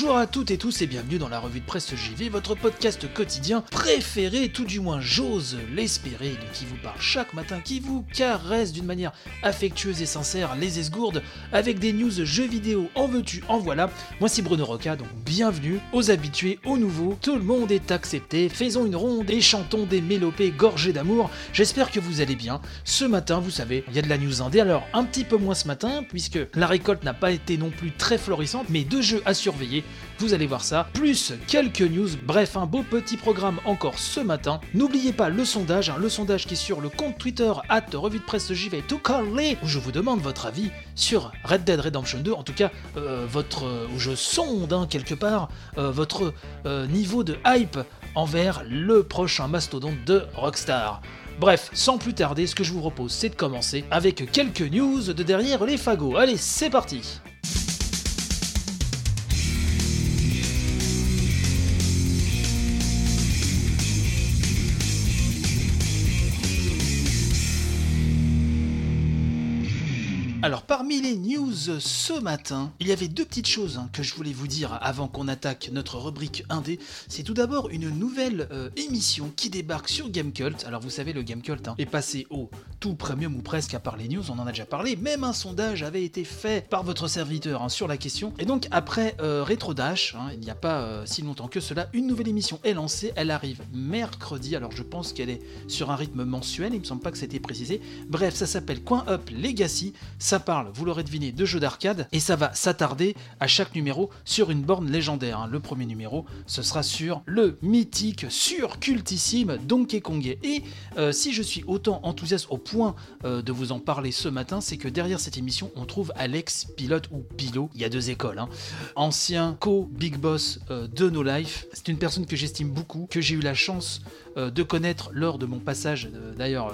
Bonjour à toutes et tous et bienvenue dans la revue de presse JV, votre podcast quotidien préféré, tout du moins j'ose l'espérer, de qui vous parle chaque matin, qui vous caresse d'une manière affectueuse et sincère les esgourdes avec des news jeux vidéo en veux-tu, en voilà. Moi c'est Bruno Roca, donc bienvenue aux habitués, aux nouveaux, tout le monde est accepté, faisons une ronde et chantons des mélopées gorgées d'amour. J'espère que vous allez bien. Ce matin, vous savez, il y a de la news indé, alors un petit peu moins ce matin, puisque la récolte n'a pas été non plus très florissante, mais deux jeux à surveiller vous allez voir ça, plus quelques news, bref un beau petit programme encore ce matin. N'oubliez pas le sondage, hein, le sondage qui est sur le compte Twitter at revue de presse JV collé, où je vous demande votre avis sur Red Dead Redemption 2, en tout cas euh, votre, euh, où je sonde hein, quelque part euh, votre niveau de hype envers le prochain mastodonte de Rockstar. Bref, sans plus tarder, ce que je vous propose, c'est de commencer avec quelques news de derrière les fagots. Allez, c'est parti Alors parmi les news ce matin, il y avait deux petites choses hein, que je voulais vous dire avant qu'on attaque notre rubrique 1D. C'est tout d'abord une nouvelle euh, émission qui débarque sur Gamecult. Alors vous savez, le Gamecult hein, est passé au tout premium ou presque à part les news, on en a déjà parlé. Même un sondage avait été fait par votre serviteur hein, sur la question. Et donc après euh, Retro Dash, il n'y a pas euh, si longtemps que cela, une nouvelle émission est lancée. Elle arrive mercredi. Alors je pense qu'elle est sur un rythme mensuel. Il me semble pas que c'était précisé. Bref, ça s'appelle Coin Up Legacy. Ça parle, vous l'aurez deviné, de jeux d'arcade et ça va s'attarder à chaque numéro sur une borne légendaire. Le premier numéro, ce sera sur le mythique, sur cultissime Donkey Kong. Et euh, si je suis autant enthousiaste au point euh, de vous en parler ce matin, c'est que derrière cette émission, on trouve Alex, pilote ou Pilo. Il y a deux écoles. Hein. Ancien co-big boss euh, de No Life. C'est une personne que j'estime beaucoup, que j'ai eu la chance de connaître lors de mon passage d'ailleurs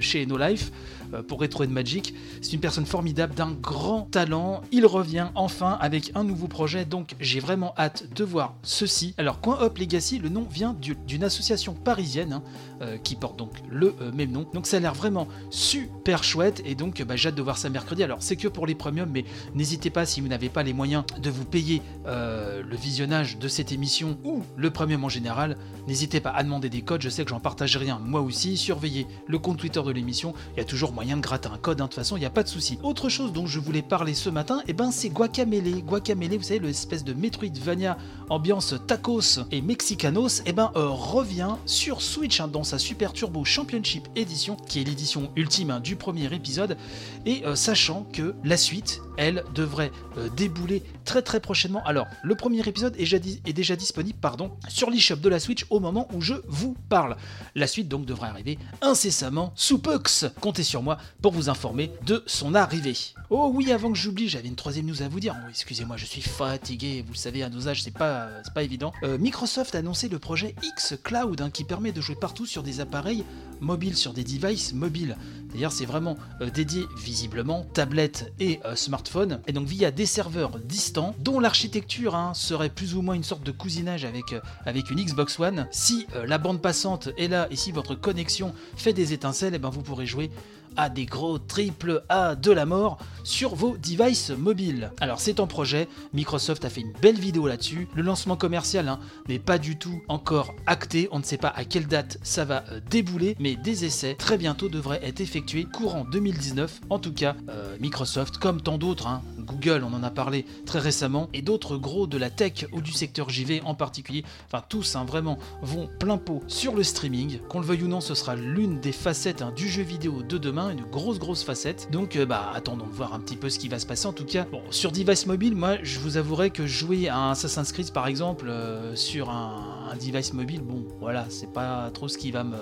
chez No Life. Euh, pour Retro Magic. C'est une personne formidable, d'un grand talent. Il revient enfin avec un nouveau projet, donc j'ai vraiment hâte de voir ceci. Alors, Coin Up Legacy, le nom vient d'une association parisienne hein, euh, qui porte donc le euh, même nom. Donc ça a l'air vraiment super chouette et donc bah, j'ai hâte de voir ça mercredi. Alors c'est que pour les premiums, mais n'hésitez pas si vous n'avez pas les moyens de vous payer le visionnage de cette émission ou le premium en général, n'hésitez pas à demander des codes. Je sais que j'en partage rien moi aussi. Surveillez le compte Twitter de l'émission. Il y a toujours moyen de gratter un code, hein, de toute façon, il n'y a pas de souci. Autre chose dont je voulais parler ce matin, eh ben, c'est Guacamele. Guacamele, vous savez, l'espèce de Metroidvania ambiance tacos et mexicanos, eh ben, euh, revient sur Switch hein, dans sa Super Turbo Championship Edition, qui est l'édition ultime hein, du premier épisode, et euh, sachant que la suite, elle, devrait euh, débouler très très prochainement. Alors, le premier épisode est, déjà disponible pardon, sur l'eShop de la Switch au moment où je vous parle. La suite donc devrait arriver incessamment sous Pux. Comptez sur pour vous informer de son arrivée. Oh oui, avant que j'oublie, j'avais une troisième news à vous dire. Oh, excusez-moi, je suis fatigué. Vous le savez, à nos âges, c'est pas, pas évident. Euh, Microsoft a annoncé le projet X Cloud hein, qui permet de jouer partout sur des appareils mobiles, sur des devices mobiles. D'ailleurs, c'est vraiment euh, dédié visiblement tablette et euh, smartphone, et donc via des serveurs distants, dont l'architecture hein, serait plus ou moins une sorte de cousinage avec, avec une Xbox One. Si la bande passante est là et si votre connexion fait des étincelles, eh ben vous pourrez jouer à des gros triple A de la mort sur vos devices mobiles. Alors c'est en projet, Microsoft a fait une belle vidéo là-dessus. Le lancement commercial hein, n'est pas du tout encore acté, on ne sait pas à quelle date ça va euh, débouler, mais des essais très bientôt devraient être effectués courant 2019. En tout cas, euh, Microsoft, comme tant d'autres, hein, Google, on en a parlé très récemment, et d'autres gros de la tech ou du secteur JV en particulier, enfin tous hein, vraiment vont plein pot sur le streaming. Qu'on le veuille ou non, ce sera l'une des facettes du jeu vidéo de demain une grosse grosse facette. Donc euh, bah attendons de voir un petit peu ce qui va se passer. En tout cas, bon, sur device mobile, moi je vous avouerai que jouer à Assassin's Creed par exemple euh, sur un, device mobile, bon voilà, c'est pas trop ce qui va me,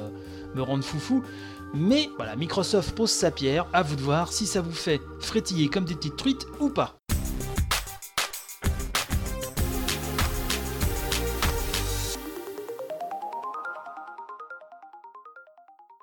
me rendre foufou. Mais voilà, Microsoft pose sa pierre, à vous de voir si ça vous fait frétiller comme des petites truites ou pas.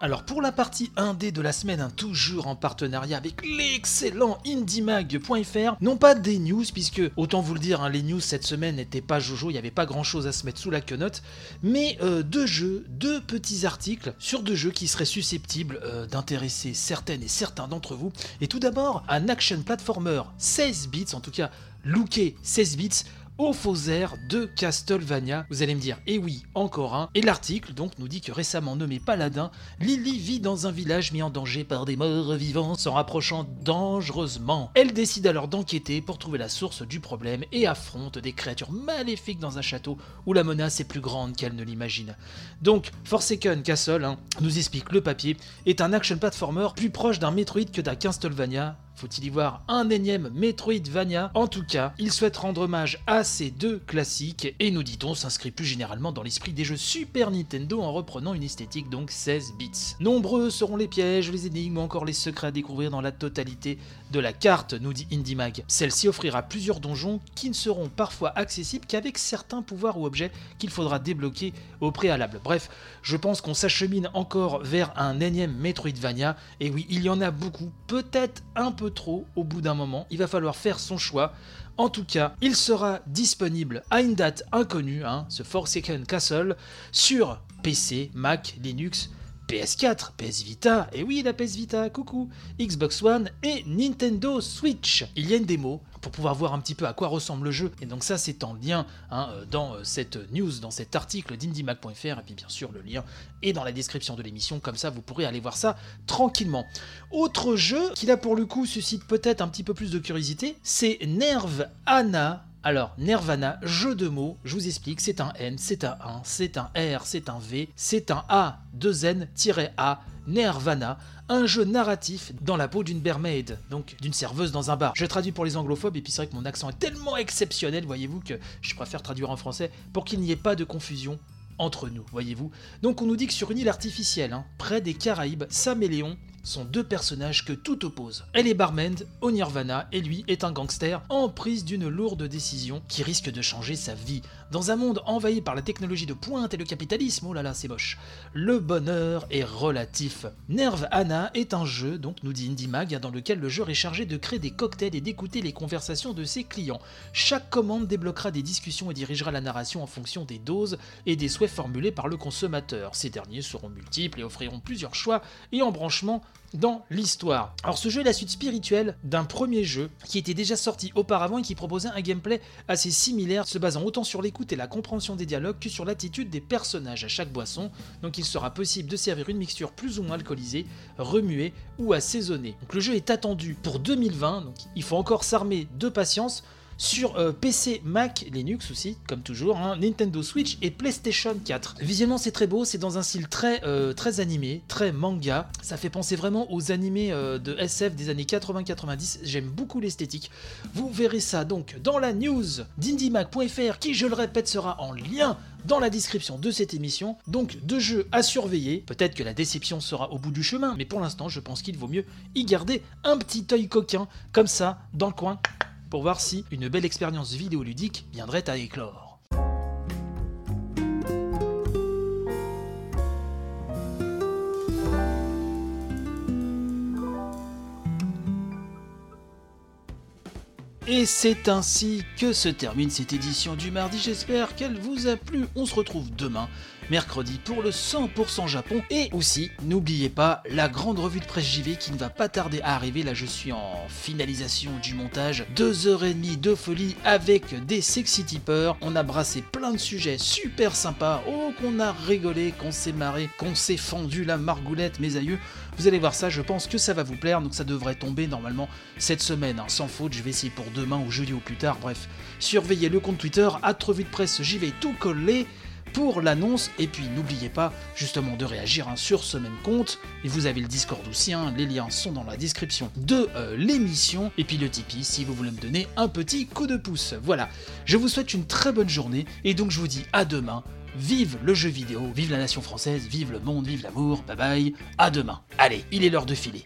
Alors pour la partie 1D de la semaine, hein, toujours en partenariat avec l'excellent indiemag.fr, non pas des news, puisque autant vous le dire, hein, les news cette semaine n'étaient pas jojo, il n'y avait pas grand chose à se mettre sous la quenotte, mais euh, deux jeux, deux petits articles sur deux jeux qui seraient susceptibles euh, d'intéresser certaines et certains d'entre vous. Et tout d'abord, un action platformer 16 bits, en tout cas looké 16 bits, au faux air de Castlevania. Vous allez me dire, eh oui, encore un. Et l'article donc nous dit que récemment nommé Paladin, Lily vit dans un village mis en danger par des morts vivants s'en rapprochant dangereusement. Elle décide alors d'enquêter pour trouver la source du problème et affronte des créatures maléfiques dans un château où la menace est plus grande qu'elle ne l'imagine. Donc, Forsaken Castle, hein, nous explique le papier, est un action platformer plus proche d'un Metroid que d'un Castlevania faut-il y voir un énième Metroidvania? En tout cas, il souhaite rendre hommage à ces deux classiques et nous dit-on s'inscrit plus généralement dans l'esprit des jeux Super Nintendo en reprenant une esthétique donc 16 bits. Nombreux seront les pièges, les énigmes ou encore les secrets à découvrir dans la totalité de la carte, nous dit IndieMag. Celle-ci offrira plusieurs donjons qui ne seront parfois accessibles qu'avec certains pouvoirs ou objets qu'il faudra débloquer au préalable. Bref, je pense qu'on s'achemine encore vers un énième Metroidvania et oui, il y en a beaucoup, peut-être un peu trop au bout d'un moment. Il va falloir faire son choix. En tout cas, il sera disponible à une date inconnue, hein, ce Forsaken Castle, sur PC, Mac, Linux, PS4, PS Vita, et oui la PS Vita, coucou, Xbox One et Nintendo Switch. Il y a une démo pour pouvoir voir un petit peu à quoi ressemble le jeu, et donc ça c'est en lien hein, euh, dans euh, cette news, dans cet article d'IndieMac.fr, et puis bien sûr le lien est dans la description de l'émission, comme ça vous pourrez aller voir ça tranquillement. Autre jeu qui là pour le coup suscite peut-être un petit peu plus de curiosité, c'est Nerve Anna alors, Nirvana, jeu de mots, je vous explique, c'est un N, c'est un 1, c'est un R, c'est un V, c'est un A, 2 N-A, Nirvana, un jeu narratif dans la peau d'une bermaid, donc d'une serveuse dans un bar. Je traduis pour les anglophobes, et puis c'est vrai que mon accent est tellement exceptionnel, voyez-vous, que je préfère traduire en français pour qu'il n'y ait pas de confusion entre nous, voyez-vous. Donc on nous dit que sur une île artificielle, hein, près des Caraïbes, Sam et Léon sont deux personnages que tout oppose. Elle est barmaid au Nirvana et lui est un gangster en prise d'une lourde décision qui risque de changer sa vie. Dans un monde envahi par la technologie de pointe et le capitalisme, oh là là, c'est moche. Le bonheur est relatif. Nerve Anna est un jeu, donc nous dit IndieMag, dans lequel le joueur est chargé de créer des cocktails et d'écouter les conversations de ses clients. Chaque commande débloquera des discussions et dirigera la narration en fonction des doses et des souhaits formulés par le consommateur. Ces derniers seront multiples et offriront plusieurs choix et embranchements dans l'histoire. Alors ce jeu est la suite spirituelle d'un premier jeu qui était déjà sorti auparavant et qui proposait un gameplay assez similaire, se basant autant sur l'écoute et la compréhension des dialogues que sur l'attitude des personnages à chaque boisson. Donc il sera possible de servir une mixture plus ou moins alcoolisée, remuée ou assaisonnée. Donc le jeu est attendu pour 2020, donc il faut encore s'armer de patience sur euh, PC, Mac, Linux aussi, comme toujours, hein, Nintendo Switch et PlayStation 4. Visuellement, c'est très beau, c'est dans un style très, euh, très animé, très manga. Ça fait penser vraiment aux animés euh, de SF des années 80-90. J'aime beaucoup l'esthétique. Vous verrez ça donc dans la news d'IndieMac.fr qui, je le répète, sera en lien dans la description de cette émission. Donc deux jeux à surveiller. Peut-être que la déception sera au bout du chemin, mais pour l'instant, je pense qu'il vaut mieux y garder un petit œil coquin, comme ça, dans le coin, pour voir si une belle expérience vidéoludique viendrait à éclore. Et c'est ainsi que se termine cette édition du mardi. J'espère qu'elle vous a plu. On se retrouve demain, mercredi, pour le 100% Japon. Et aussi, n'oubliez pas la grande revue de presse JV qui ne va pas tarder à arriver. Là, je suis en finalisation du montage. Deux heures et demie de folie avec des sexy tippers. On a brassé plein de sujets super sympas. Oh, qu'on a rigolé, qu'on s'est marré, qu'on s'est fendu la margoulette, mes aïeux. Vous allez voir ça, je pense que ça va vous plaire, donc ça devrait tomber normalement cette semaine, hein, sans faute. Je vais essayer pour demain ou jeudi ou plus tard, bref. Surveillez le compte Twitter, à de presse, vais tout coller l'annonce. Et puis n'oubliez pas justement de réagir hein, sur ce même compte. Et vous avez le Discord aussi, hein, les liens sont dans la description de euh, l'émission. Et puis le Tipeee si vous voulez me donner un petit coup de pouce. Voilà, je vous souhaite une très bonne journée et donc je vous dis à demain. Vive le jeu vidéo, vive la nation française, vive le monde, vive l'amour, bye bye, à demain. Allez, il est l'heure de filer.